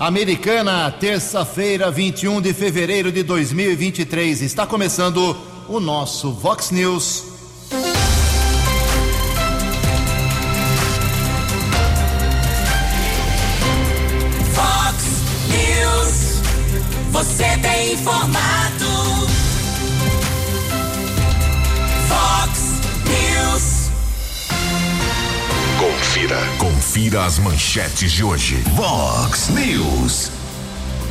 Americana, terça-feira, 21 de fevereiro de 2023. Está começando o nosso Vox News. Vox News. Você tem informado. Confira. Confira as manchetes de hoje. Vox News.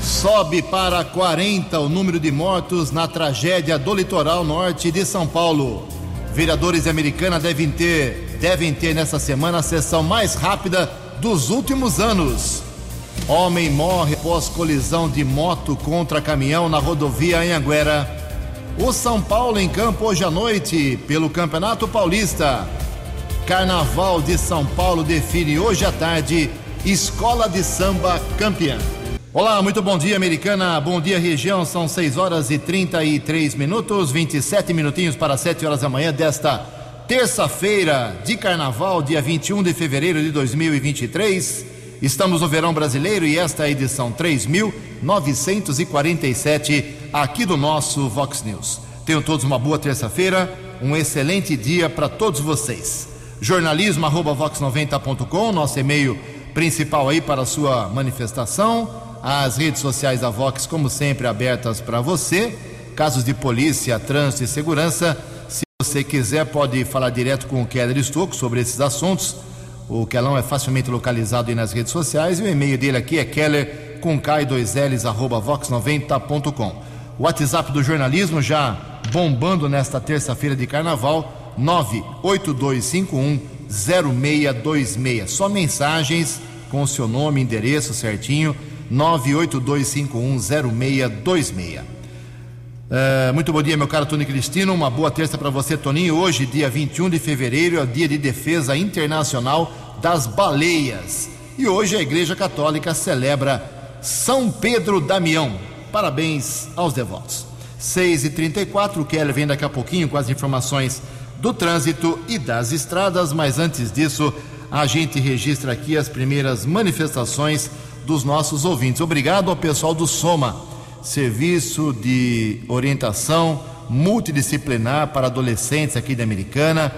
Sobe para 40 o número de mortos na tragédia do litoral norte de São Paulo. Vereadores de Americana devem ter, devem ter nessa semana a sessão mais rápida dos últimos anos. Homem morre após colisão de moto contra caminhão na rodovia Anhanguera. O São Paulo em campo hoje à noite pelo Campeonato Paulista. Carnaval de São Paulo define hoje à tarde Escola de Samba campeã. Olá, muito bom dia, Americana. Bom dia, região. São 6 horas e 33 minutos, 27 minutinhos para 7 horas da manhã desta terça-feira de carnaval, dia 21 de fevereiro de 2023. Estamos no verão brasileiro e esta é a edição 3947 aqui do nosso Vox News. Tenham todos uma boa terça-feira, um excelente dia para todos vocês. Jornalismo arroba vox90.com, nosso e-mail principal aí para a sua manifestação. As redes sociais da Vox, como sempre, abertas para você. Casos de polícia, trânsito e segurança. Se você quiser, pode falar direto com o Keller Estocco sobre esses assuntos. O Kelão é facilmente localizado aí nas redes sociais e o e-mail dele aqui é keller com K2Ls arroba vox90.com. O WhatsApp do jornalismo já bombando nesta terça-feira de carnaval 98251 0626. Só mensagens com o seu nome, endereço certinho 982510626. É, muito bom dia, meu caro Tony Cristino. Uma boa terça para você, Toninho. Hoje, dia 21 de fevereiro, é o dia de defesa internacional das baleias. E hoje a Igreja Católica celebra São Pedro Damião. Parabéns aos devotos. 6h34, o Keller vem daqui a pouquinho com as informações do trânsito e das estradas, mas antes disso, a gente registra aqui as primeiras manifestações dos nossos ouvintes. Obrigado ao pessoal do Soma, Serviço de Orientação Multidisciplinar para Adolescentes aqui de Americana,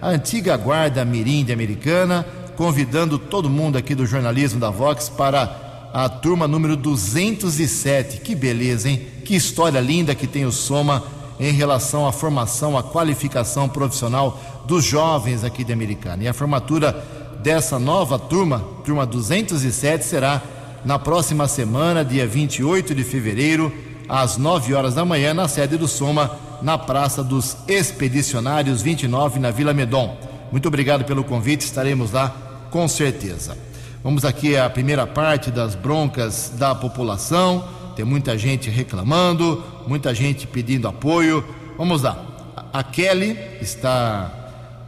a antiga Guarda Mirim de Americana, convidando todo mundo aqui do jornalismo da Vox para a turma número 207. Que beleza, hein? Que história linda que tem o Soma em relação à formação, à qualificação profissional dos jovens aqui de Americana. E a formatura dessa nova turma, turma 207, será na próxima semana, dia 28 de fevereiro, às 9 horas da manhã, na sede do Soma, na Praça dos Expedicionários 29, na Vila Medon. Muito obrigado pelo convite, estaremos lá com certeza. Vamos aqui à primeira parte das broncas da população. Tem muita gente reclamando, muita gente pedindo apoio. Vamos lá. A Kelly está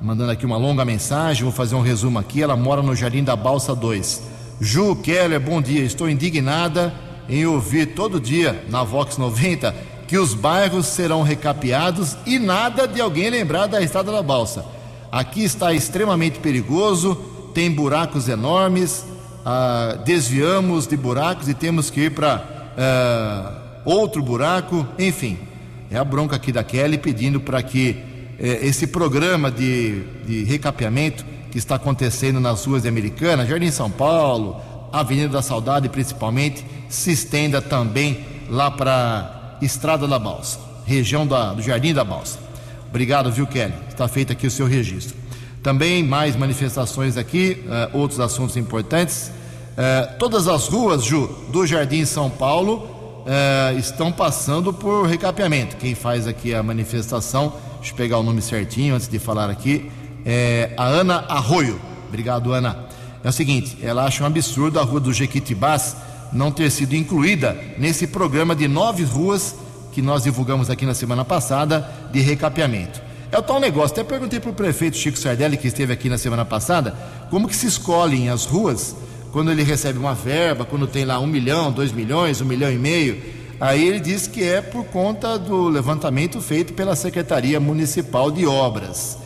mandando aqui uma longa mensagem, vou fazer um resumo aqui. Ela mora no Jardim da Balsa 2. Ju Keller, bom dia. Estou indignada em ouvir todo dia na Vox 90 que os bairros serão recapeados e nada de alguém lembrar da Estrada da Balsa. Aqui está extremamente perigoso, tem buracos enormes, ah, desviamos de buracos e temos que ir para ah, outro buraco, enfim. É a bronca aqui da Kelly pedindo para que eh, esse programa de, de recapeamento que está acontecendo nas ruas de Americana, Jardim São Paulo, Avenida da Saudade principalmente, se estenda também lá para Estrada da Balsa, região da, do Jardim da Balsa. Obrigado, viu, Kelly? Está feito aqui o seu registro. Também mais manifestações aqui, uh, outros assuntos importantes. Uh, todas as ruas, Ju, do Jardim São Paulo uh, estão passando por recapeamento. Quem faz aqui a manifestação, deixa eu pegar o nome certinho antes de falar aqui, é a Ana Arroio. Obrigado, Ana. É o seguinte, ela acha um absurdo a rua do Jequitibás não ter sido incluída nesse programa de nove ruas que nós divulgamos aqui na semana passada de recapeamento. É o tal negócio, até perguntei para o prefeito Chico Sardelli, que esteve aqui na semana passada, como que se escolhem as ruas quando ele recebe uma verba, quando tem lá um milhão, dois milhões, um milhão e meio. Aí ele diz que é por conta do levantamento feito pela Secretaria Municipal de Obras.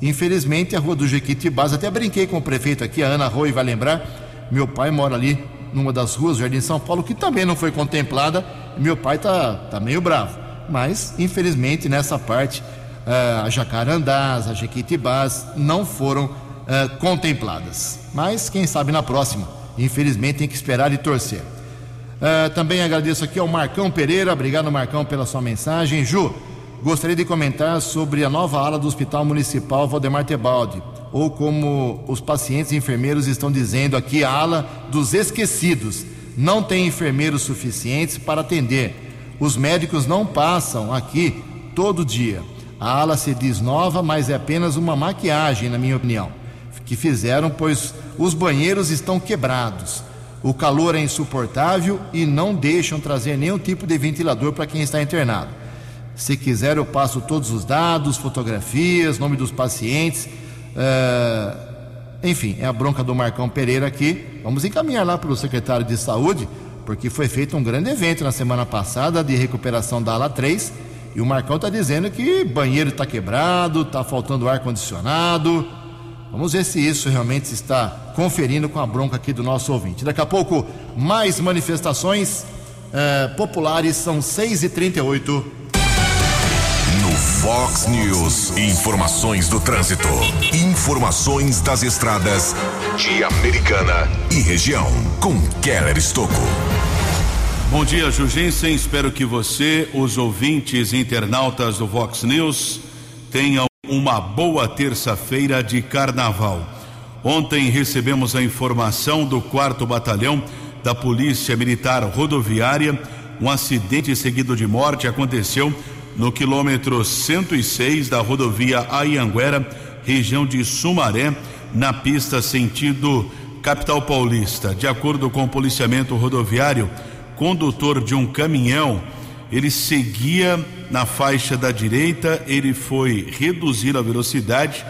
Infelizmente, a rua do Jequitibás, até brinquei com o prefeito aqui, a Ana Rui vai lembrar, meu pai mora ali numa das ruas, Jardim São Paulo, que também não foi contemplada. Meu pai tá, tá meio bravo. Mas, infelizmente, nessa parte, uh, a Jacarandás, a Jequitibás não foram uh, contempladas. Mas, quem sabe na próxima. Infelizmente, tem que esperar e torcer. Uh, também agradeço aqui ao Marcão Pereira. Obrigado, Marcão, pela sua mensagem. Ju, gostaria de comentar sobre a nova ala do Hospital Municipal Valdemar Tebaldi, ou como os pacientes e enfermeiros estão dizendo aqui, a ala dos esquecidos. Não tem enfermeiros suficientes para atender. Os médicos não passam aqui todo dia. A ala se diz nova, mas é apenas uma maquiagem, na minha opinião, que fizeram, pois os banheiros estão quebrados. O calor é insuportável e não deixam trazer nenhum tipo de ventilador para quem está internado. Se quiser, eu passo todos os dados, fotografias, nome dos pacientes. Uh, enfim, é a bronca do Marcão Pereira aqui. Vamos encaminhar lá para o secretário de saúde, porque foi feito um grande evento na semana passada de recuperação da ala 3. E o Marcão está dizendo que banheiro está quebrado, está faltando ar-condicionado. Vamos ver se isso realmente está conferindo com a bronca aqui do nosso ouvinte. Daqui a pouco, mais manifestações eh, populares, são 6h38. No Fox News, informações do trânsito. Informações das estradas de Americana e região. Com Keller Estocco. Bom dia, Jugensen. Espero que você, os ouvintes internautas do Vox News, tenham uma boa terça-feira de carnaval. Ontem recebemos a informação do 4 Batalhão da Polícia Militar Rodoviária. Um acidente seguido de morte aconteceu no quilômetro 106 da rodovia Aianguera, região de Sumaré, na pista sentido capital paulista. De acordo com o policiamento rodoviário, condutor de um caminhão ele seguia na faixa da direita, ele foi reduzir a velocidade.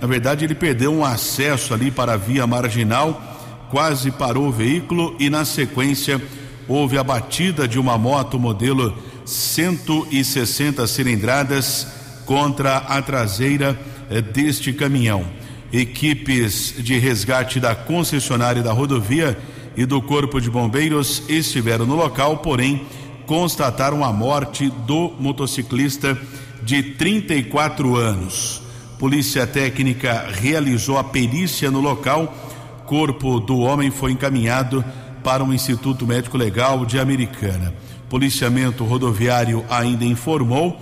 Na verdade, ele perdeu um acesso ali para a via marginal, quase parou o veículo e, na sequência, houve a batida de uma moto modelo 160 cilindradas contra a traseira eh, deste caminhão. Equipes de resgate da concessionária da rodovia e do Corpo de Bombeiros estiveram no local, porém constataram a morte do motociclista de 34 anos. Polícia Técnica realizou a perícia no local. Corpo do homem foi encaminhado para o Instituto Médico Legal de Americana. Policiamento rodoviário ainda informou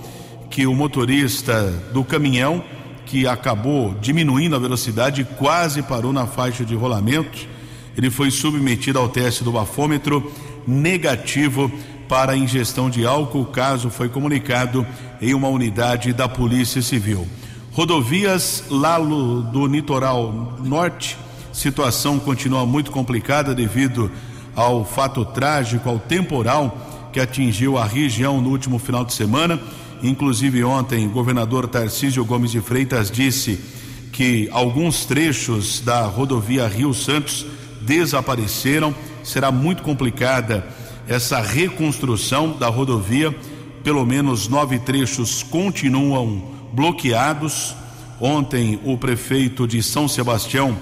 que o motorista do caminhão, que acabou diminuindo a velocidade, quase parou na faixa de rolamento. Ele foi submetido ao teste do bafômetro negativo para ingestão de álcool. O caso foi comunicado em uma unidade da Polícia Civil. Rodovias lá do litoral norte, situação continua muito complicada devido ao fato trágico, ao temporal que atingiu a região no último final de semana. Inclusive ontem, o governador Tarcísio Gomes de Freitas disse que alguns trechos da rodovia Rio Santos desapareceram. Será muito complicada essa reconstrução da rodovia. Pelo menos nove trechos continuam bloqueados. Ontem, o prefeito de São Sebastião,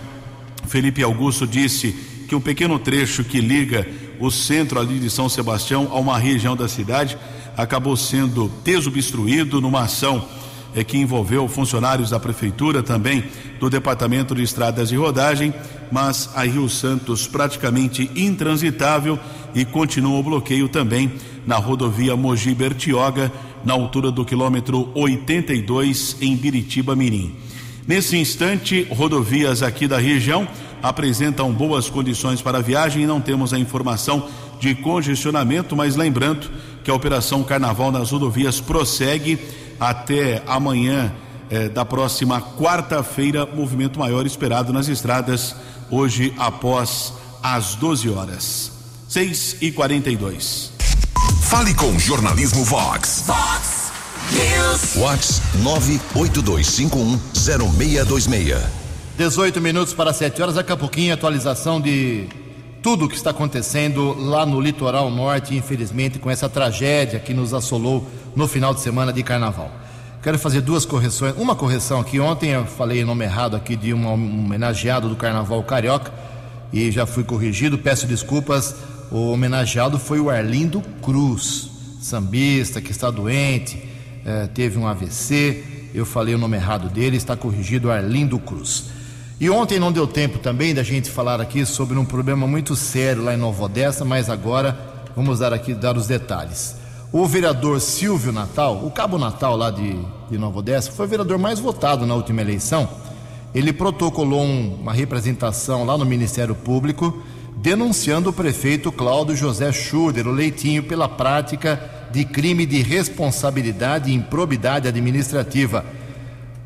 Felipe Augusto, disse que um pequeno trecho que liga o centro ali de São Sebastião a uma região da cidade acabou sendo desobstruído numa ação é, que envolveu funcionários da prefeitura, também do Departamento de Estradas e Rodagem, mas a Rio Santos praticamente intransitável e continua o bloqueio também na rodovia Mogi Bertioga, na altura do quilômetro 82 em Biritiba Mirim. Nesse instante, rodovias aqui da região apresentam boas condições para a viagem e não temos a informação de congestionamento, mas lembrando que a operação Carnaval nas rodovias prossegue até amanhã eh, da próxima quarta-feira, movimento maior esperado nas estradas hoje após as 12 horas. 6 e 42 Fale com Jornalismo Vox. Vox News. Vox 982510626. 18 minutos para 7 horas. Daqui a pouquinho, atualização de tudo o que está acontecendo lá no litoral norte, infelizmente, com essa tragédia que nos assolou no final de semana de carnaval. Quero fazer duas correções. Uma correção aqui. Ontem eu falei nome errado aqui de um homenageado do carnaval carioca e já fui corrigido. Peço desculpas. O homenageado foi o Arlindo Cruz, sambista que está doente, eh, teve um AVC. Eu falei o nome errado dele, está corrigido Arlindo Cruz. E ontem não deu tempo também da gente falar aqui sobre um problema muito sério lá em Nova Odessa, mas agora vamos dar aqui dar os detalhes. O vereador Silvio Natal, o Cabo Natal lá de, de Nova Odessa, foi o vereador mais votado na última eleição. Ele protocolou um, uma representação lá no Ministério Público denunciando o prefeito Cláudio José Schuder, o Leitinho, pela prática de crime de responsabilidade e improbidade administrativa,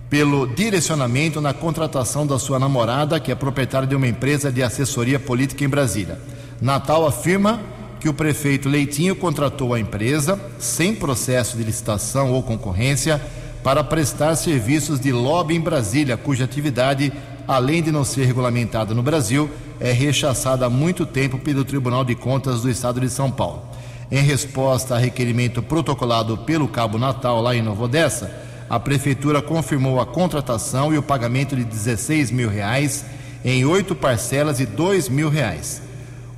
pelo direcionamento na contratação da sua namorada, que é proprietária de uma empresa de assessoria política em Brasília. Natal afirma que o prefeito Leitinho contratou a empresa, sem processo de licitação ou concorrência, para prestar serviços de lobby em Brasília, cuja atividade, além de não ser regulamentada no Brasil, é rechaçada há muito tempo pelo Tribunal de Contas do Estado de São Paulo. Em resposta a requerimento protocolado pelo Cabo Natal, lá em Nova Odessa, a Prefeitura confirmou a contratação e o pagamento de 16 mil reais em oito parcelas de 2 mil reais.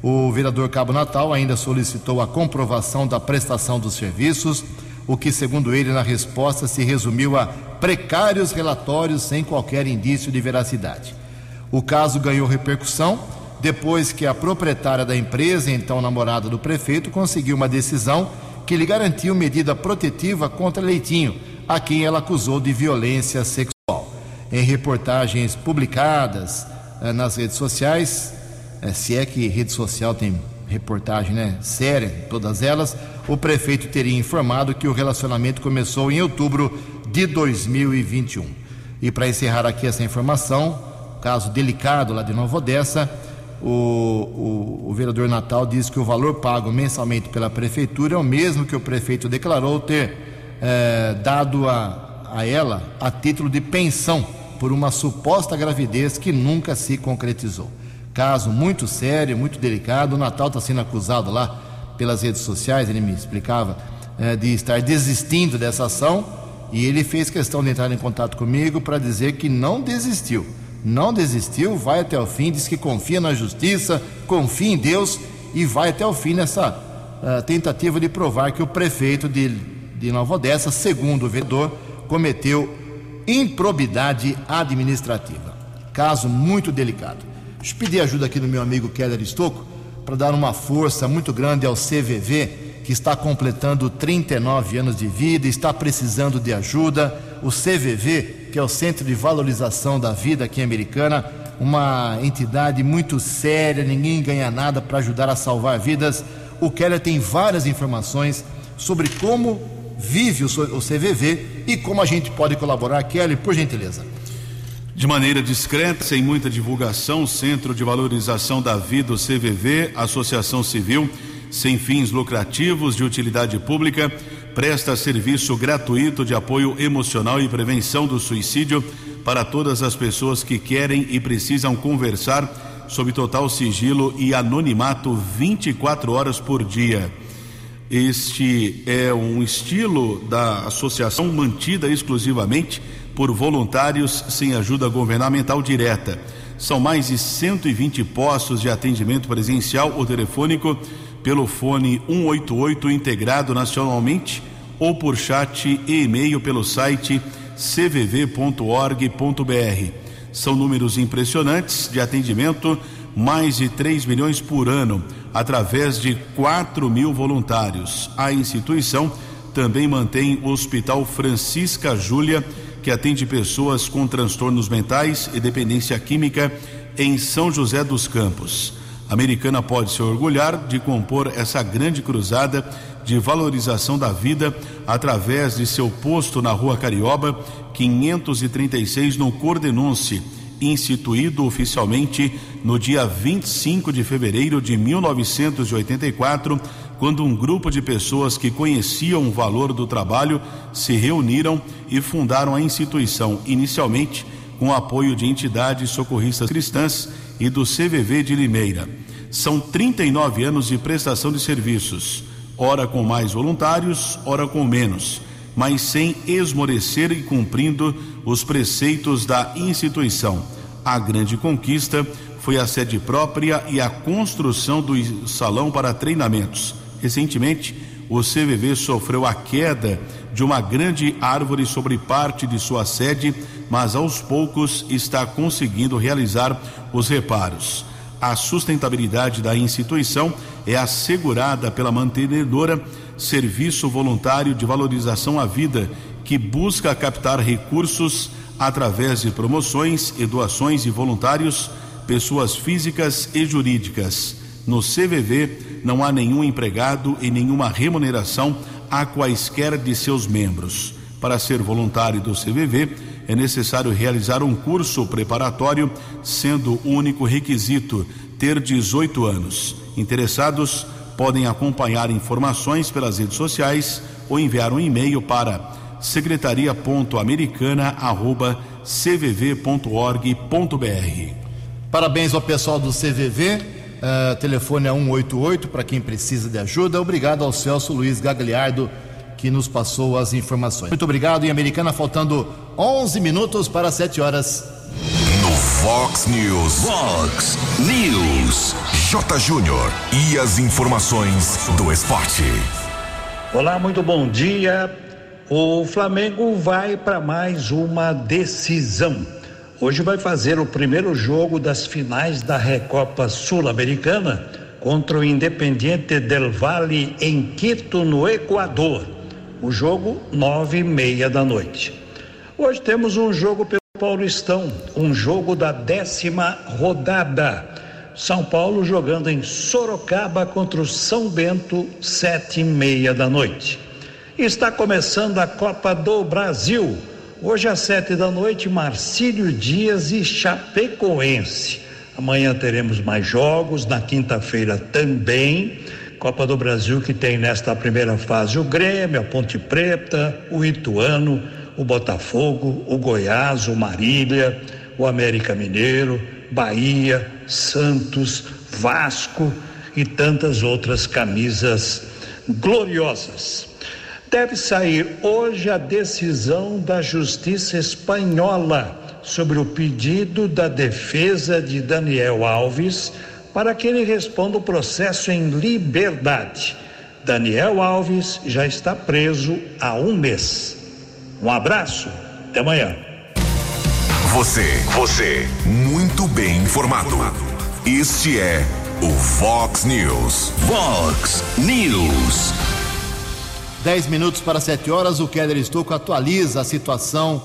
O vereador Cabo Natal ainda solicitou a comprovação da prestação dos serviços, o que, segundo ele, na resposta se resumiu a precários relatórios sem qualquer indício de veracidade. O caso ganhou repercussão depois que a proprietária da empresa, então namorada do prefeito, conseguiu uma decisão que lhe garantiu medida protetiva contra Leitinho, a quem ela acusou de violência sexual. Em reportagens publicadas eh, nas redes sociais, é, se é que rede social tem reportagem né, séria, todas elas, o prefeito teria informado que o relacionamento começou em outubro de 2021. E para encerrar aqui essa informação, caso delicado lá de Nova Odessa, o, o, o, vereador Natal diz que o valor pago mensalmente pela prefeitura é o mesmo que o prefeito declarou ter é, dado a, a ela a título de pensão por uma suposta gravidez que nunca se concretizou caso muito sério, muito delicado. O Natal está sendo acusado lá pelas redes sociais, ele me explicava, é, de estar desistindo dessa ação e ele fez questão de entrar em contato comigo para dizer que não desistiu. Não desistiu, vai até o fim, diz que confia na justiça, confia em Deus e vai até o fim nessa uh, tentativa de provar que o prefeito de, de Nova Odessa, segundo o vereador, cometeu improbidade administrativa. Caso muito delicado. Deixa eu pedir ajuda aqui do meu amigo Keller Estocco para dar uma força muito grande ao CVV, que está completando 39 anos de vida, está precisando de ajuda. O CVV, que é o Centro de Valorização da Vida aqui em Americana, uma entidade muito séria, ninguém ganha nada para ajudar a salvar vidas. O Keller tem várias informações sobre como vive o CVV e como a gente pode colaborar. Keller, por gentileza. De maneira discreta, sem muita divulgação, Centro de Valorização da Vida, o CVV, Associação Civil sem fins lucrativos de utilidade pública, presta serviço gratuito de apoio emocional e prevenção do suicídio para todas as pessoas que querem e precisam conversar sob total sigilo e anonimato 24 horas por dia. Este é um estilo da associação mantida exclusivamente por voluntários sem ajuda governamental direta. São mais de 120 postos de atendimento presencial ou telefônico pelo fone 188 integrado nacionalmente ou por chat e e-mail pelo site cvv.org.br. São números impressionantes de atendimento, mais de 3 milhões por ano, através de 4 mil voluntários. A instituição também mantém o Hospital Francisca Júlia que atende pessoas com transtornos mentais e dependência química em São José dos Campos. A americana pode se orgulhar de compor essa grande cruzada de valorização da vida através de seu posto na Rua Carioba, 536, no Cordenunce, instituído oficialmente no dia 25 de fevereiro de 1984 quando um grupo de pessoas que conheciam o valor do trabalho se reuniram e fundaram a instituição, inicialmente com apoio de entidades socorristas cristãs e do CVV de Limeira. São 39 anos de prestação de serviços, ora com mais voluntários, ora com menos, mas sem esmorecer e cumprindo os preceitos da instituição. A grande conquista foi a sede própria e a construção do salão para treinamentos. Recentemente, o CVV sofreu a queda de uma grande árvore sobre parte de sua sede, mas aos poucos está conseguindo realizar os reparos. A sustentabilidade da instituição é assegurada pela mantenedora Serviço Voluntário de Valorização à Vida, que busca captar recursos através de promoções e doações de voluntários, pessoas físicas e jurídicas. No CVV não há nenhum empregado e nenhuma remuneração a quaisquer de seus membros. Para ser voluntário do CVV, é necessário realizar um curso preparatório, sendo o único requisito ter 18 anos. Interessados podem acompanhar informações pelas redes sociais ou enviar um e-mail para secretaria.americana@cvv.org.br. Parabéns ao pessoal do CVV. Uh, eh, telefone é 188 para quem precisa de ajuda. Obrigado ao Celso Luiz Gagliardo que nos passou as informações. Muito obrigado. Em Americana, faltando 11 minutos para 7 horas. No Fox News. Fox News. J. Júnior. E as informações do esporte. Olá, muito bom dia. O Flamengo vai para mais uma decisão. Hoje vai fazer o primeiro jogo das finais da Recopa Sul-Americana contra o Independiente del Valle em Quito, no Equador. O jogo nove e meia da noite. Hoje temos um jogo pelo Paulistão, um jogo da décima rodada. São Paulo jogando em Sorocaba contra o São Bento, sete e meia da noite. Está começando a Copa do Brasil. Hoje às sete da noite, Marcílio Dias e Chapecoense. Amanhã teremos mais jogos, na quinta-feira também. Copa do Brasil que tem nesta primeira fase o Grêmio, a Ponte Preta, o Ituano, o Botafogo, o Goiás, o Marília, o América Mineiro, Bahia, Santos, Vasco e tantas outras camisas gloriosas. Deve sair hoje a decisão da Justiça Espanhola sobre o pedido da defesa de Daniel Alves para que ele responda o processo em liberdade. Daniel Alves já está preso há um mês. Um abraço, até amanhã. Você, você, muito bem informado. Este é o Fox News. Fox News. 10 minutos para 7 horas, o Keller Estouco atualiza a situação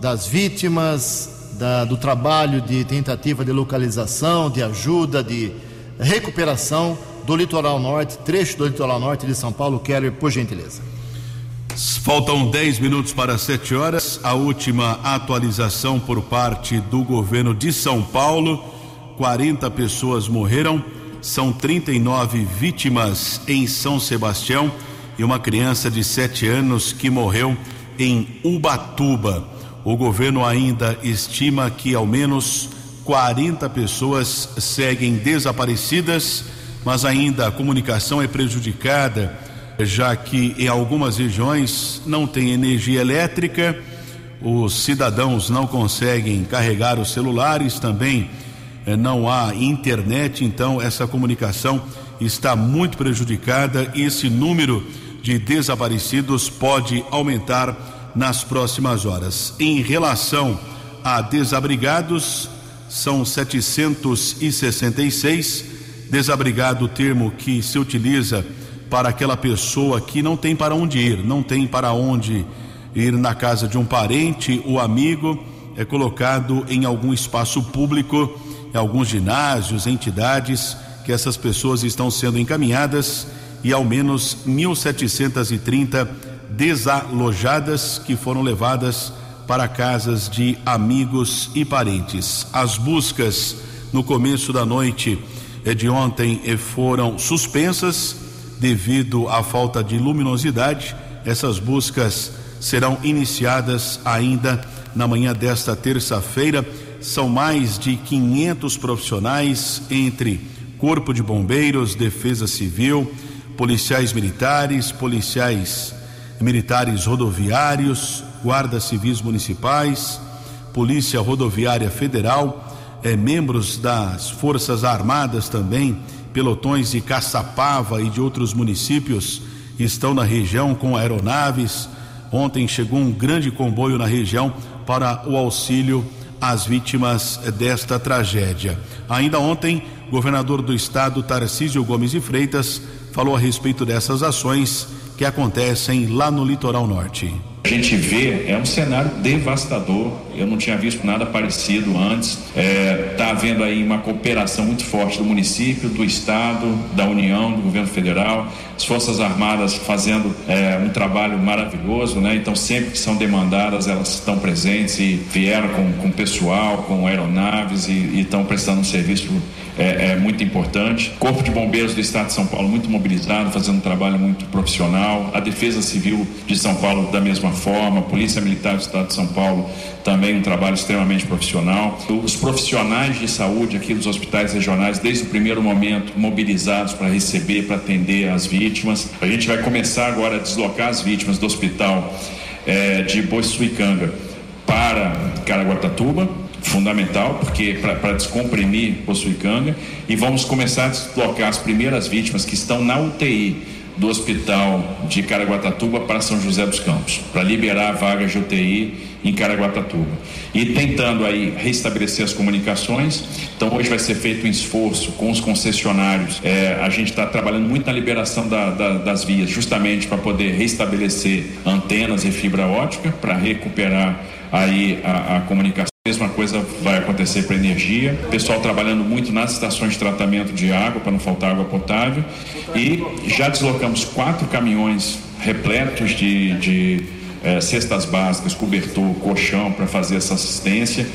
das vítimas, da, do trabalho de tentativa de localização, de ajuda, de recuperação do litoral norte, trecho do litoral norte de São Paulo. Keller, por gentileza. Faltam 10 minutos para 7 horas. A última atualização por parte do governo de São Paulo: 40 pessoas morreram, são 39 vítimas em São Sebastião e uma criança de sete anos que morreu em Ubatuba. O governo ainda estima que ao menos 40 pessoas seguem desaparecidas, mas ainda a comunicação é prejudicada, já que em algumas regiões não tem energia elétrica, os cidadãos não conseguem carregar os celulares, também eh, não há internet, então essa comunicação está muito prejudicada. Esse número de desaparecidos pode aumentar nas próximas horas. Em relação a desabrigados, são 766. Desabrigado, o termo que se utiliza para aquela pessoa que não tem para onde ir, não tem para onde ir na casa de um parente ou amigo, é colocado em algum espaço público, em alguns ginásios, entidades, que essas pessoas estão sendo encaminhadas e ao menos 1.730 desalojadas que foram levadas para casas de amigos e parentes. As buscas no começo da noite eh, de ontem eh, foram suspensas devido à falta de luminosidade. Essas buscas serão iniciadas ainda na manhã desta terça-feira. São mais de 500 profissionais entre Corpo de Bombeiros, Defesa Civil, policiais militares, policiais militares rodoviários, guardas civis municipais, Polícia Rodoviária Federal, é, membros das Forças Armadas também, pelotões de Caçapava e de outros municípios estão na região com aeronaves. Ontem chegou um grande comboio na região para o auxílio às vítimas desta tragédia. Ainda ontem, governador do estado Tarcísio Gomes de Freitas falou a respeito dessas ações que acontecem lá no litoral norte. A gente vê, é um cenário devastador. Eu não tinha visto nada parecido antes. Está é, tá havendo aí uma cooperação muito forte do município, do Estado, da União, do governo federal, as Forças Armadas fazendo é, um trabalho maravilhoso, né? Então, sempre que são demandadas, elas estão presentes e vieram com, com pessoal, com aeronaves e, estão prestando um serviço é, é, muito importante. Corpo de Bombeiros do Estado de São Paulo muito mobilizado, fazendo um trabalho muito profissional. A Defesa Civil de São Paulo da mesma forma. A Polícia Militar do Estado de São Paulo também um trabalho extremamente profissional. Os profissionais de saúde aqui dos hospitais regionais, desde o primeiro momento, mobilizados para receber, para atender as vítimas. A gente vai começar agora a deslocar as vítimas do hospital é, de Boiçuicanga para Caraguatatuba fundamental, porque para descomprimir Possuicanga, e vamos começar a deslocar as primeiras vítimas que estão na UTI do hospital de Caraguatatuba para São José dos Campos, para liberar vagas de UTI em Caraguatatuba. E tentando aí restabelecer as comunicações. Então hoje vai ser feito um esforço com os concessionários. É, a gente está trabalhando muito na liberação da, da, das vias, justamente para poder restabelecer antenas e fibra ótica, para recuperar aí a, a comunicação. Mesma coisa vai acontecer para energia. Pessoal trabalhando muito nas estações de tratamento de água para não faltar água potável. E já deslocamos quatro caminhões repletos de, de é, cestas básicas, cobertor, colchão para fazer essa assistência.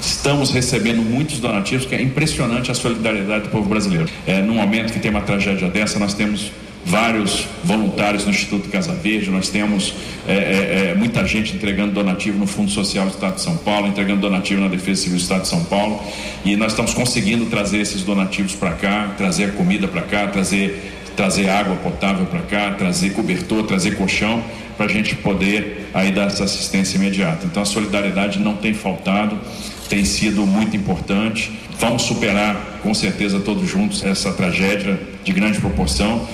Estamos recebendo muitos donativos, que é impressionante a solidariedade do povo brasileiro. É, num momento que tem uma tragédia dessa, nós temos vários voluntários no Instituto Casa Verde, nós temos é, é, é, muita gente entregando donativo no Fundo Social do Estado de São Paulo, entregando donativo na Defesa Civil do Estado de São Paulo, e nós estamos conseguindo trazer esses donativos para cá, trazer comida para cá, trazer, trazer água potável para cá, trazer cobertor, trazer colchão, para a gente poder aí dar essa assistência imediata. Então a solidariedade não tem faltado, tem sido muito importante. Vamos superar com certeza todos juntos essa tragédia de grande proporção.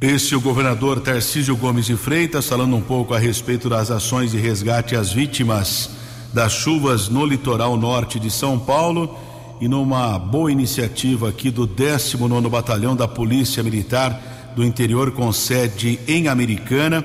Esse é o governador Tarcísio Gomes de Freitas falando um pouco a respeito das ações de resgate às vítimas das chuvas no litoral norte de São Paulo e numa boa iniciativa aqui do 19 Batalhão da Polícia Militar do Interior com sede em Americana.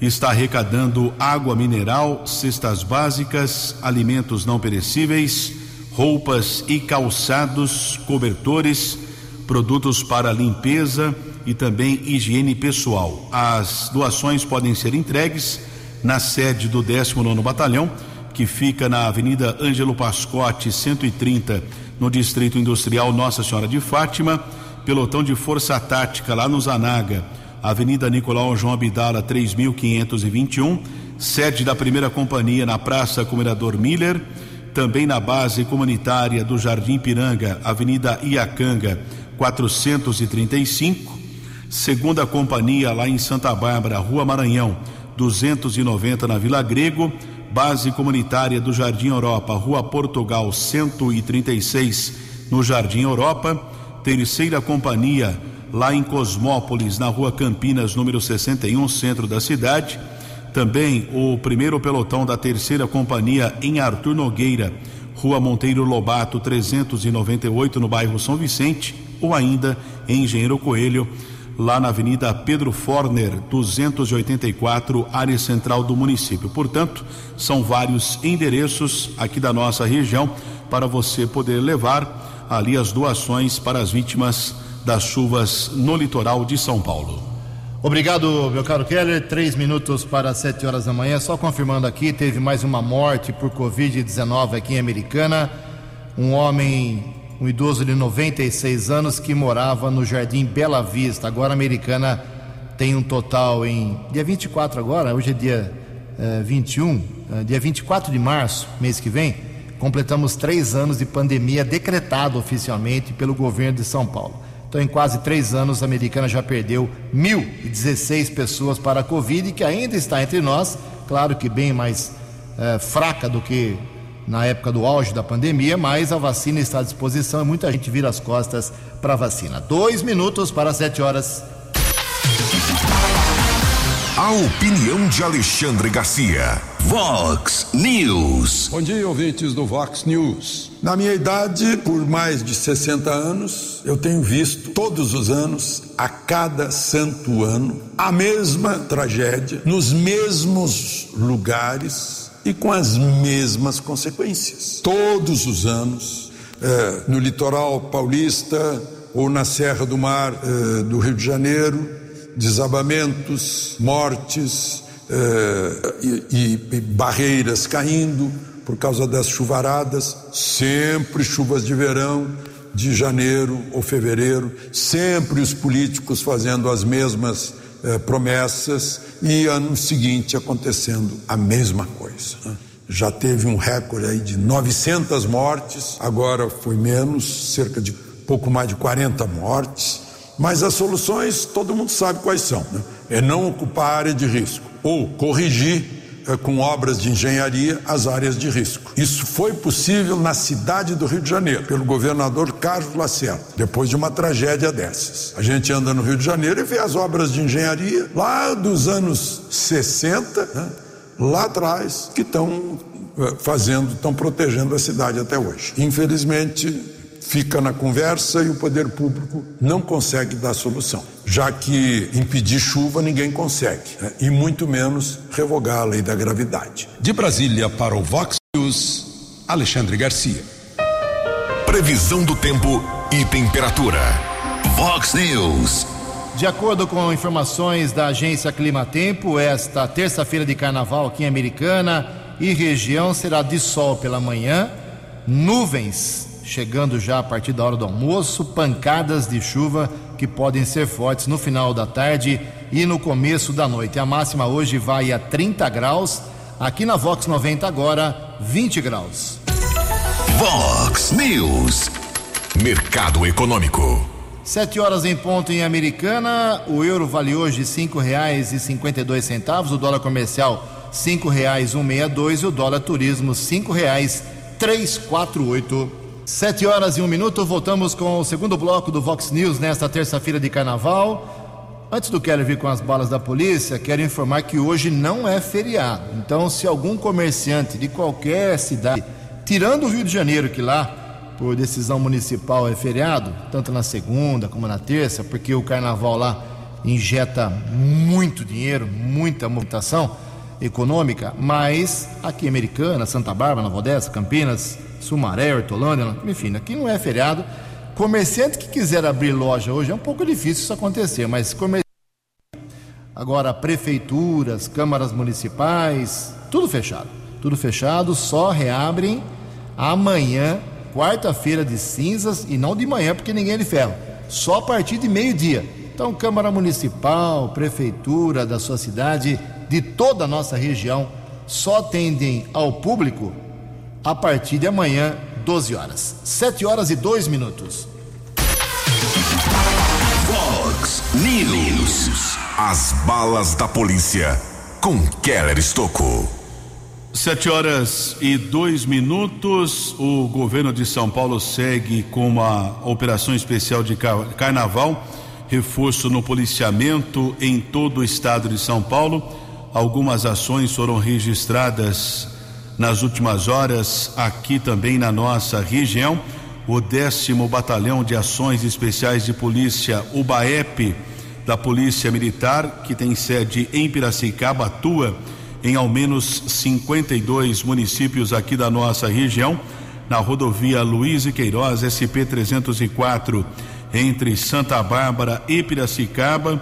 Está arrecadando água mineral, cestas básicas, alimentos não perecíveis, roupas e calçados, cobertores, produtos para limpeza e também higiene pessoal. As doações podem ser entregues na sede do 19 Batalhão, que fica na Avenida Ângelo Pascotti, 130, no Distrito Industrial Nossa Senhora de Fátima, pelotão de força tática lá no Zanaga, Avenida Nicolau João Abdala, 3521, sede da primeira companhia na Praça Comendador Miller, também na base comunitária do Jardim Piranga, Avenida Iacanga, 435, segunda companhia lá em Santa Bárbara, Rua Maranhão, 290 na Vila Grego, base comunitária do Jardim Europa, Rua Portugal, 136 no Jardim Europa, terceira companhia lá em Cosmópolis, na Rua Campinas, número 61, centro da cidade. Também o primeiro pelotão da terceira companhia em Arthur Nogueira, Rua Monteiro Lobato, 398, no bairro São Vicente, ou ainda em Engenheiro Coelho, lá na Avenida Pedro Forner, 284, área central do município. Portanto, são vários endereços aqui da nossa região para você poder levar ali as doações para as vítimas das chuvas no litoral de São Paulo. Obrigado, meu caro Keller. Três minutos para sete horas da manhã. Só confirmando aqui, teve mais uma morte por Covid-19 aqui em Americana. Um homem um idoso de 96 anos que morava no Jardim Bela Vista. Agora americana tem um total em dia 24 agora, hoje é dia eh, 21, eh, dia 24 de março, mês que vem, completamos três anos de pandemia decretado oficialmente pelo governo de São Paulo. Então, em quase três anos, a americana já perdeu 1.016 pessoas para a Covid, que ainda está entre nós, claro que bem mais eh, fraca do que na época do auge da pandemia, mas a vacina está à disposição e muita gente vira as costas para a vacina. Dois minutos para sete horas. A opinião de Alexandre Garcia. Vox News. Bom dia, ouvintes do Vox News. Na minha idade, por mais de 60 anos, eu tenho visto todos os anos, a cada santo ano, a mesma tragédia, nos mesmos lugares e com as mesmas consequências. Todos os anos, eh, no litoral paulista ou na Serra do Mar eh, do Rio de Janeiro, desabamentos, mortes eh, e, e barreiras caindo por causa das chuvaradas, sempre chuvas de verão, de janeiro ou fevereiro, sempre os políticos fazendo as mesmas eh, promessas e ano seguinte acontecendo a mesma coisa. Né? Já teve um recorde aí de 900 mortes, agora foi menos, cerca de pouco mais de 40 mortes. Mas as soluções todo mundo sabe quais são: né? é não ocupar área de risco ou corrigir com obras de engenharia as áreas de risco. Isso foi possível na cidade do Rio de Janeiro, pelo governador Carlos Lacerda, depois de uma tragédia dessas. A gente anda no Rio de Janeiro e vê as obras de engenharia lá dos anos 60, né? lá atrás, que estão é, fazendo, estão protegendo a cidade até hoje. Infelizmente, fica na conversa e o poder público não consegue dar solução, já que impedir chuva ninguém consegue, né? e muito menos revogar a lei da gravidade. De Brasília para o Vox News, Alexandre Garcia. Previsão do tempo e temperatura. Vox News. De acordo com informações da agência Climatempo, esta terça-feira de carnaval aqui em Americana e região será de sol pela manhã, nuvens chegando já a partir da hora do almoço, pancadas de chuva que podem ser fortes no final da tarde e no começo da noite. A máxima hoje vai a 30 graus, aqui na Vox 90 agora 20 graus. Vox News. Mercado Econômico. Sete horas em ponto em Americana, o euro vale hoje cinco reais e cinquenta e dois centavos, o dólar comercial cinco reais um meia dois e o dólar turismo cinco reais três quatro oito. Sete horas e um minuto, voltamos com o segundo bloco do Vox News nesta terça-feira de carnaval. Antes do Keller vir com as balas da polícia, quero informar que hoje não é feriado. Então, se algum comerciante de qualquer cidade, tirando o Rio de Janeiro, que lá, por decisão municipal, é feriado, tanto na segunda como na terça, porque o carnaval lá injeta muito dinheiro, muita movimentação econômica, mas aqui em Americana, Santa Bárbara, Nova Odessa, Campinas, Sumaré, Hortolândia, enfim, aqui não é feriado. Comerciante que quiser abrir loja hoje é um pouco difícil isso acontecer, mas comerciante. Agora, prefeituras, câmaras municipais, tudo fechado. Tudo fechado, só reabrem amanhã, quarta-feira de cinzas, e não de manhã, porque ninguém é de ferro. Só a partir de meio-dia. Então, Câmara Municipal, Prefeitura da sua cidade, de toda a nossa região, só atendem ao público a partir de amanhã, 12 horas. 7 horas e 2 minutos. Vox News. As balas da polícia com Keller Estocou. Sete horas e dois minutos. O governo de São Paulo segue com uma operação especial de carnaval, reforço no policiamento em todo o estado de São Paulo. Algumas ações foram registradas nas últimas horas aqui também na nossa região. O décimo Batalhão de Ações Especiais de Polícia, o BAEP, da Polícia Militar, que tem sede em Piracicaba, atua em ao menos 52 municípios aqui da nossa região, na rodovia Luiz e Queiroz, SP 304, entre Santa Bárbara e Piracicaba.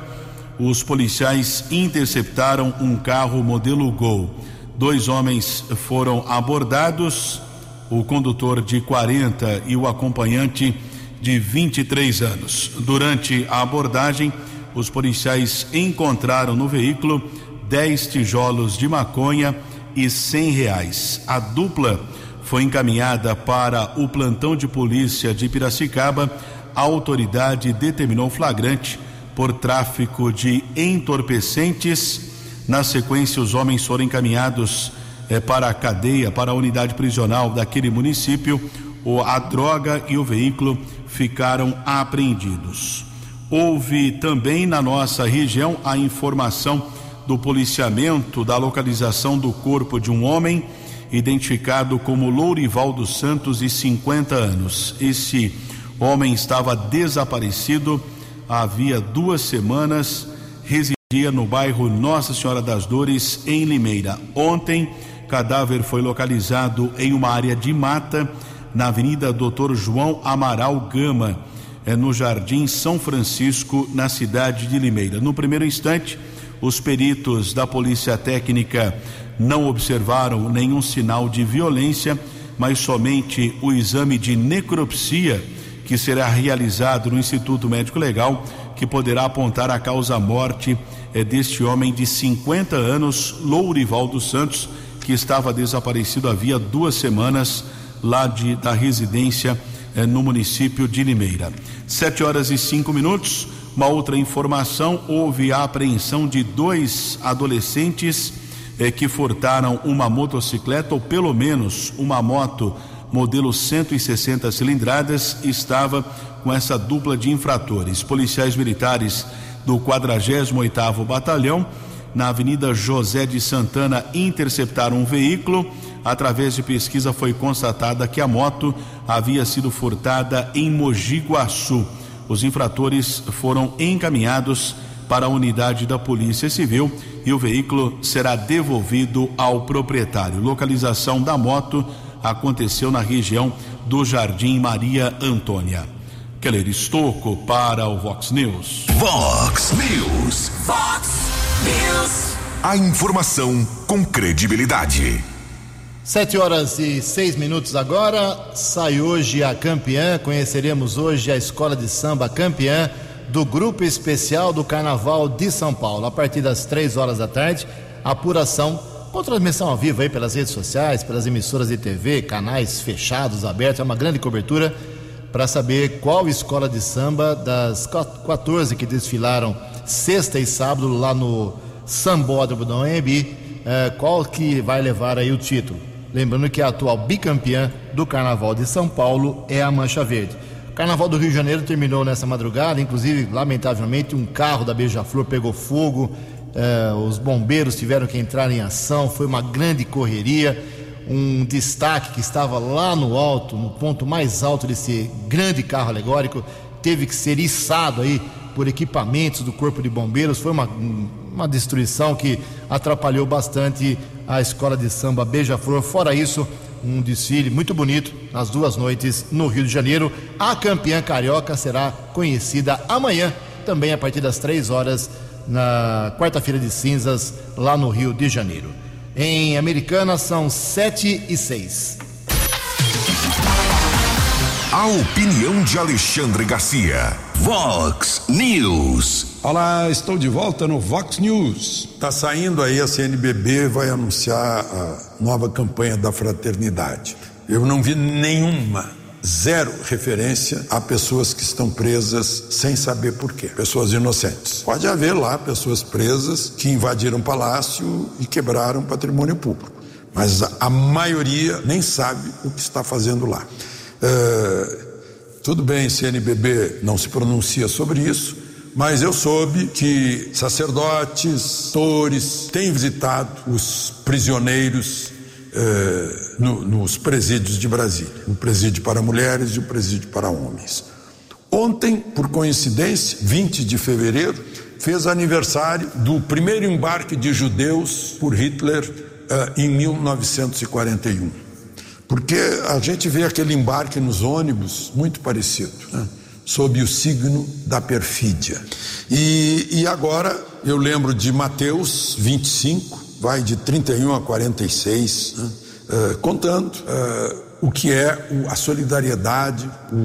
Os policiais interceptaram um carro modelo Gol Dois homens foram abordados, o condutor de 40 e o acompanhante de 23 anos. Durante a abordagem, os policiais encontraram no veículo 10 tijolos de maconha e 100 reais. A dupla foi encaminhada para o plantão de polícia de Piracicaba. A autoridade determinou flagrante por tráfico de entorpecentes na sequência, os homens foram encaminhados é, para a cadeia, para a unidade prisional daquele município. O, a droga e o veículo ficaram apreendidos. Houve também na nossa região a informação do policiamento da localização do corpo de um homem identificado como Lourival dos Santos e 50 anos. Esse homem estava desaparecido havia duas semanas, residia no bairro Nossa Senhora das Dores, em Limeira. Ontem, cadáver foi localizado em uma área de mata na Avenida Doutor João Amaral Gama é no Jardim São Francisco, na cidade de Limeira. No primeiro instante, os peritos da Polícia Técnica não observaram nenhum sinal de violência, mas somente o exame de necropsia que será realizado no Instituto Médico Legal, que poderá apontar a causa-morte é, deste homem de 50 anos, Lourival dos Santos, que estava desaparecido havia duas semanas lá de, da residência eh, no município de Limeira. Sete horas e cinco minutos. Uma outra informação: houve a apreensão de dois adolescentes eh, que furtaram uma motocicleta ou pelo menos uma moto modelo 160 cilindradas estava com essa dupla de infratores. Policiais militares do 48º Batalhão na Avenida José de Santana interceptaram um veículo Através de pesquisa foi constatada que a moto havia sido furtada em Mogi Guaçu. Os infratores foram encaminhados para a unidade da Polícia Civil e o veículo será devolvido ao proprietário. Localização da moto aconteceu na região do Jardim Maria Antônia. Keller Estocco para o Vox News. Vox News. Vox News. A informação com credibilidade. Sete horas e seis minutos agora. Sai hoje a campeã. Conheceremos hoje a escola de samba campeã do Grupo Especial do Carnaval de São Paulo. A partir das três horas da tarde, apuração com transmissão ao vivo aí pelas redes sociais, pelas emissoras de TV, canais fechados, abertos. É uma grande cobertura para saber qual escola de samba das 14 que desfilaram sexta e sábado lá no Sambódromo do OMB, eh, qual que vai levar aí o título. Lembrando que a atual bicampeã do Carnaval de São Paulo é a Mancha Verde. O Carnaval do Rio de Janeiro terminou nessa madrugada, inclusive, lamentavelmente, um carro da Beija-Flor pegou fogo, eh, os bombeiros tiveram que entrar em ação, foi uma grande correria. Um destaque que estava lá no alto, no ponto mais alto desse grande carro alegórico, teve que ser içado aí por equipamentos do Corpo de Bombeiros. Foi uma, uma destruição que atrapalhou bastante a escola de samba Beija-Flor. Fora isso, um desfile muito bonito nas duas noites no Rio de Janeiro. A campeã carioca será conhecida amanhã, também a partir das três horas, na quarta-feira de cinzas, lá no Rio de Janeiro. Em Americana são sete e seis. A opinião de Alexandre Garcia. Vox News. Olá, estou de volta no Vox News. Tá saindo aí a CNBB vai anunciar a nova campanha da fraternidade. Eu não vi nenhuma, zero referência a pessoas que estão presas sem saber por quê, pessoas inocentes. Pode haver lá pessoas presas que invadiram o palácio e quebraram patrimônio público, mas a, maioria nem sabe o que está fazendo lá. Uh, tudo bem, CNBB não se pronuncia sobre isso, mas eu soube que sacerdotes, pastores têm visitado os prisioneiros uh, no, nos presídios de Brasília, o presídio para mulheres e o presídio para homens. Ontem, por coincidência, 20 de fevereiro, fez aniversário do primeiro embarque de judeus por Hitler uh, em 1941 porque a gente vê aquele embarque nos ônibus muito parecido, né? sob o signo da perfídia. E, e agora eu lembro de Mateus 25, vai de 31 a 46, né? uh, contando uh, o que é o, a solidariedade, o,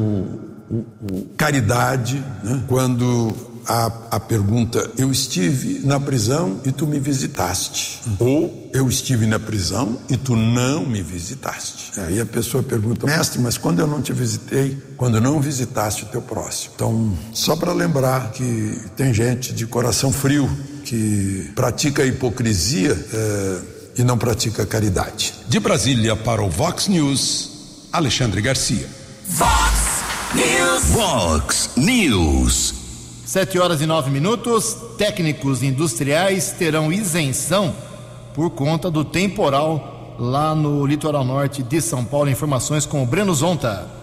o, o caridade, né? quando a, a pergunta: Eu estive na prisão e tu me visitaste. Ou eu estive na prisão e tu não me visitaste. Aí a pessoa pergunta: Mestre, mas quando eu não te visitei? Quando não visitaste o teu próximo. Então, só para lembrar que tem gente de coração frio que pratica a hipocrisia. É, e não pratica caridade. De Brasília para o Vox News, Alexandre Garcia. Vox News. Vox News. Sete horas e nove minutos. Técnicos industriais terão isenção por conta do temporal lá no litoral norte de São Paulo. Informações com o Breno Zonta.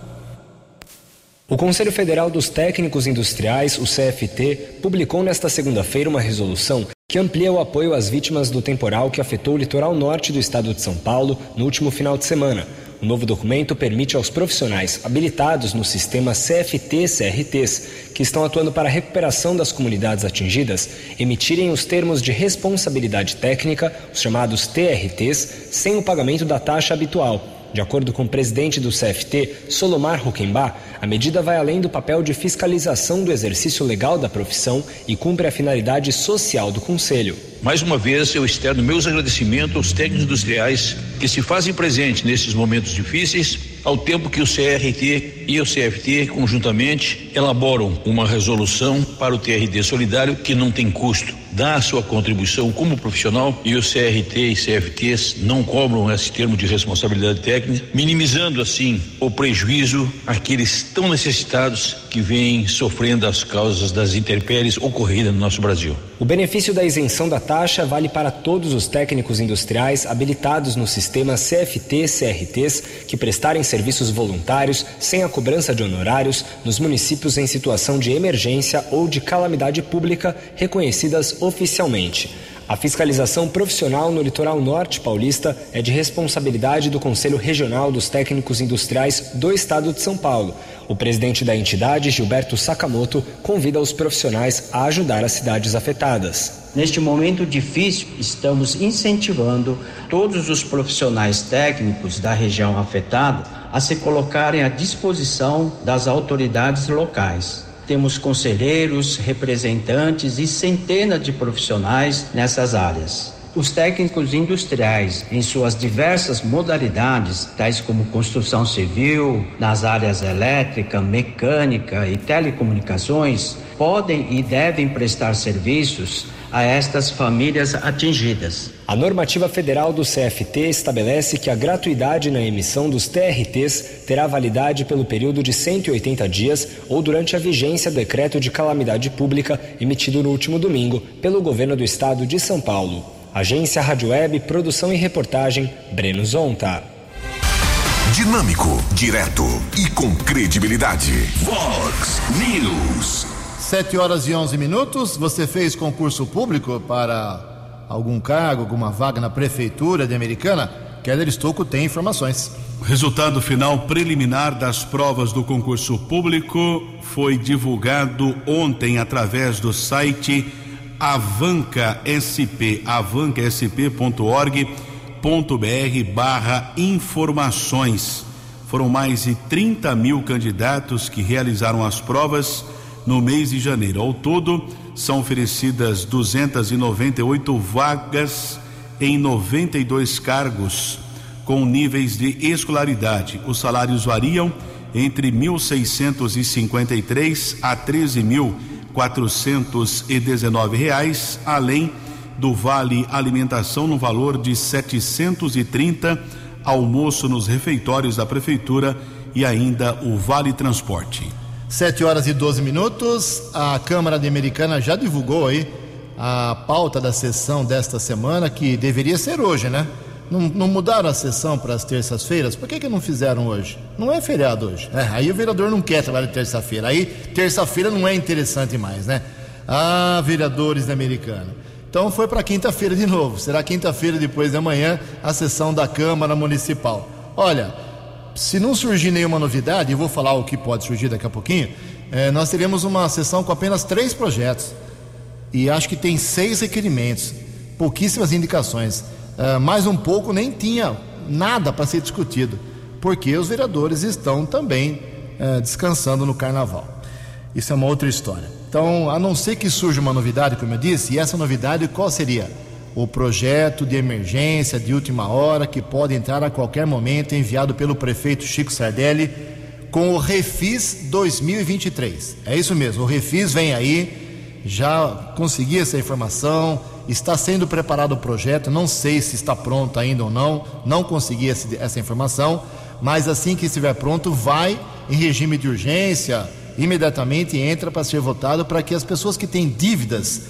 O Conselho Federal dos Técnicos Industriais, o CFT, publicou nesta segunda-feira uma resolução que amplia o apoio às vítimas do temporal que afetou o litoral norte do estado de São Paulo no último final de semana. O novo documento permite aos profissionais habilitados no sistema CFT-CRTs, que estão atuando para a recuperação das comunidades atingidas, emitirem os termos de responsabilidade técnica, os chamados TRTs, sem o pagamento da taxa habitual de acordo com o presidente do CFT, Solomar Huckenbach, a medida vai além do papel de fiscalização do exercício legal da profissão e cumpre a finalidade social do Conselho. Mais uma vez, eu externo meus agradecimentos aos técnicos industriais que se fazem presentes nesses momentos difíceis, ao tempo que o CRT e o CFT conjuntamente elaboram uma resolução para o TRT solidário que não tem custo dá a sua contribuição como profissional e o CRT e CFTs não cobram esse termo de responsabilidade técnica, minimizando assim o prejuízo àqueles tão necessitados que vêm sofrendo as causas das intempéries ocorridas no nosso Brasil. O benefício da isenção da taxa vale para todos os técnicos industriais habilitados no sistema CFT-CRTs que prestarem serviços voluntários sem a cobrança de honorários nos municípios em situação de emergência ou de calamidade pública reconhecidas oficialmente. A fiscalização profissional no litoral norte paulista é de responsabilidade do Conselho Regional dos Técnicos Industriais do Estado de São Paulo. O presidente da entidade, Gilberto Sakamoto, convida os profissionais a ajudar as cidades afetadas. Neste momento difícil, estamos incentivando todos os profissionais técnicos da região afetada a se colocarem à disposição das autoridades locais. Temos conselheiros, representantes e centenas de profissionais nessas áreas. Os técnicos industriais, em suas diversas modalidades, tais como construção civil, nas áreas elétrica, mecânica e telecomunicações, podem e devem prestar serviços a estas famílias atingidas. A normativa federal do CFT estabelece que a gratuidade na emissão dos TRTs terá validade pelo período de 180 dias ou durante a vigência do decreto de calamidade pública emitido no último domingo pelo governo do estado de São Paulo. Agência Rádio Web, produção e reportagem, Breno Zonta. Dinâmico, direto e com credibilidade. Vox News. 7 horas e 11 minutos. Você fez concurso público para algum cargo, alguma vaga na prefeitura de Americana? Keller Estocco tem informações. O resultado final preliminar das provas do concurso público foi divulgado ontem através do site Avanca SP, avancasp.org.br barra informações. Foram mais de 30 mil candidatos que realizaram as provas no mês de janeiro. Ao todo, são oferecidas 298 vagas em 92 cargos com níveis de escolaridade. Os salários variam entre 1.653 a 13.419 reais, além do vale alimentação no valor de 730, almoço nos refeitórios da prefeitura e ainda o vale transporte. 7 horas e 12 minutos. A Câmara de Americana já divulgou aí a pauta da sessão desta semana, que deveria ser hoje, né? Não, não mudaram a sessão para as terças-feiras? Por que, que não fizeram hoje? Não é feriado hoje. É, aí o vereador não quer trabalhar terça-feira. Aí terça-feira não é interessante mais, né? Ah, vereadores da Americana. Então foi para quinta-feira de novo. Será quinta-feira depois de amanhã a sessão da Câmara Municipal. Olha, se não surgir nenhuma novidade, eu vou falar o que pode surgir daqui a pouquinho, é, nós teremos uma sessão com apenas três projetos. E acho que tem seis requerimentos, pouquíssimas indicações. É, mais um pouco nem tinha nada para ser discutido, porque os vereadores estão também é, descansando no carnaval. Isso é uma outra história. Então, a não ser que surja uma novidade, como eu disse, e essa novidade qual seria? O projeto de emergência de última hora que pode entrar a qualquer momento, enviado pelo prefeito Chico Sardelli, com o Refis 2023. É isso mesmo, o Refis vem aí já consegui essa informação, está sendo preparado o projeto, não sei se está pronto ainda ou não, não consegui essa informação, mas assim que estiver pronto, vai em regime de urgência, imediatamente entra para ser votado para que as pessoas que têm dívidas,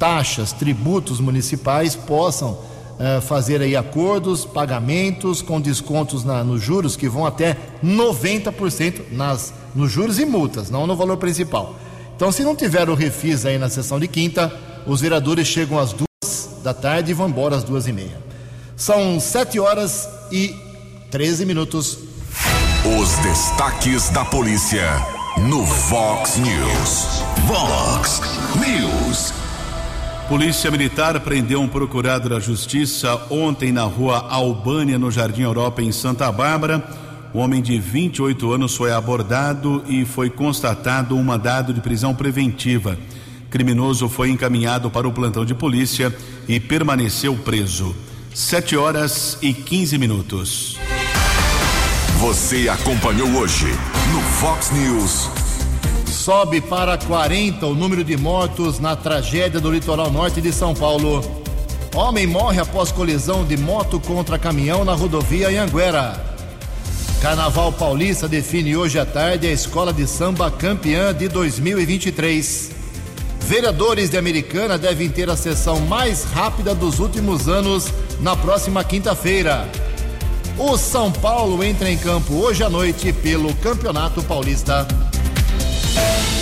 taxas, tributos municipais possam uh, fazer aí acordos, pagamentos com descontos na, nos juros que vão até 90% nas, nos juros e multas, não no valor principal. Então, se não tiver o refis aí na sessão de quinta, os vereadores chegam às duas da tarde e vão embora às duas e meia. São sete horas e 13 minutos. Os destaques da polícia no Vox News. Vox News. Polícia Militar prendeu um procurado da Justiça ontem na rua Albânia, no Jardim Europa, em Santa Bárbara o homem de 28 anos foi abordado e foi constatado um mandado de prisão preventiva. Criminoso foi encaminhado para o plantão de polícia e permaneceu preso. Sete horas e 15 minutos. Você acompanhou hoje no Fox News. Sobe para 40 o número de mortos na tragédia do litoral norte de São Paulo. Homem morre após colisão de moto contra caminhão na rodovia Anhanguera. Carnaval Paulista define hoje à tarde a escola de samba campeã de 2023. Vereadores de Americana devem ter a sessão mais rápida dos últimos anos na próxima quinta-feira. O São Paulo entra em campo hoje à noite pelo Campeonato Paulista.